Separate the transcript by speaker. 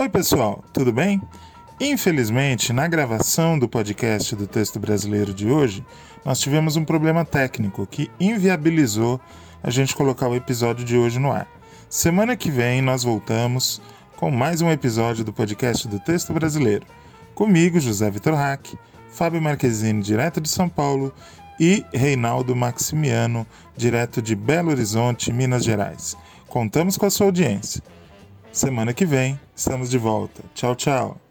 Speaker 1: Oi, pessoal, tudo bem? Infelizmente, na gravação do podcast do texto brasileiro de hoje, nós tivemos um problema técnico que inviabilizou a gente colocar o episódio de hoje no ar. Semana que vem nós voltamos com mais um episódio do podcast do texto brasileiro. Comigo, José Vitor Hack, Fábio Marquezine, direto de São Paulo, e Reinaldo Maximiano, direto de Belo Horizonte, Minas Gerais. Contamos com a sua audiência. Semana que vem estamos de volta. Tchau, tchau.